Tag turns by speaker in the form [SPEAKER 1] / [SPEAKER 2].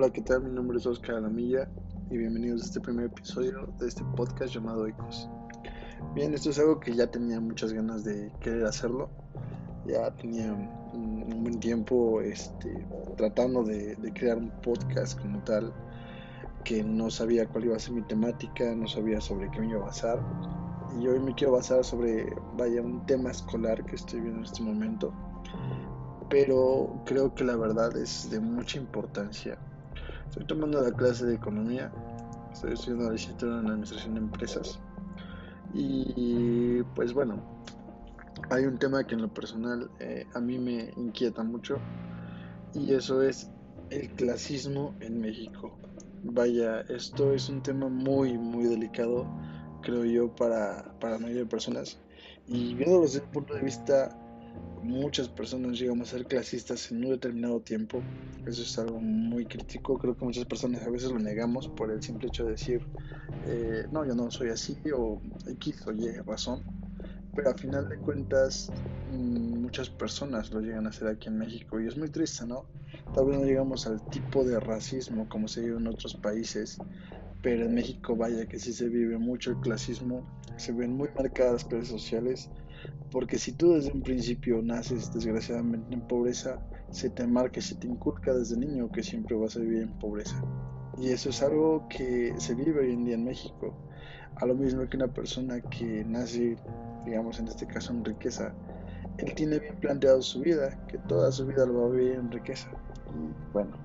[SPEAKER 1] Hola, ¿qué tal? Mi nombre es Oscar Alamilla y bienvenidos a este primer episodio de este podcast llamado Ecos. Bien, esto es algo que ya tenía muchas ganas de querer hacerlo. Ya tenía un, buen tiempo este, tratando de, de, crear un podcast como tal, que no sabía cuál iba a ser mi temática, no sabía sobre qué me iba a basar. Y hoy me quiero basar sobre, vaya, un tema escolar que estoy viendo en este momento pero creo que la verdad es de mucha importancia. Estoy tomando la clase de economía, estoy estudiando licenciatura en administración de empresas y pues bueno, hay un tema que en lo personal eh, a mí me inquieta mucho y eso es el clasismo en México. Vaya, esto es un tema muy, muy delicado, creo yo, para, para la mayoría de personas. Y viéndolo desde el punto de vista muchas personas llegamos a ser clasistas en un determinado tiempo. Eso es algo muy crítico. Creo que muchas personas a veces lo negamos por el simple hecho de decir, eh, no, yo no soy así o X o Y razón. Pero a final de cuentas, mm, muchas personas lo llegan a hacer aquí en México y es muy triste, ¿no? Tal vez no llegamos al tipo de racismo como se vive en otros países, pero en México vaya que sí se vive mucho el clasismo, se ven muy marcadas las clases sociales porque si tú desde un principio naces desgraciadamente en pobreza, se te marca, se te inculca desde niño que siempre vas a vivir en pobreza. Y eso es algo que se vive hoy en día en México. A lo mismo que una persona que nace, digamos en este caso en riqueza, él tiene bien planteado su vida, que toda su vida lo va a vivir en riqueza. Y bueno,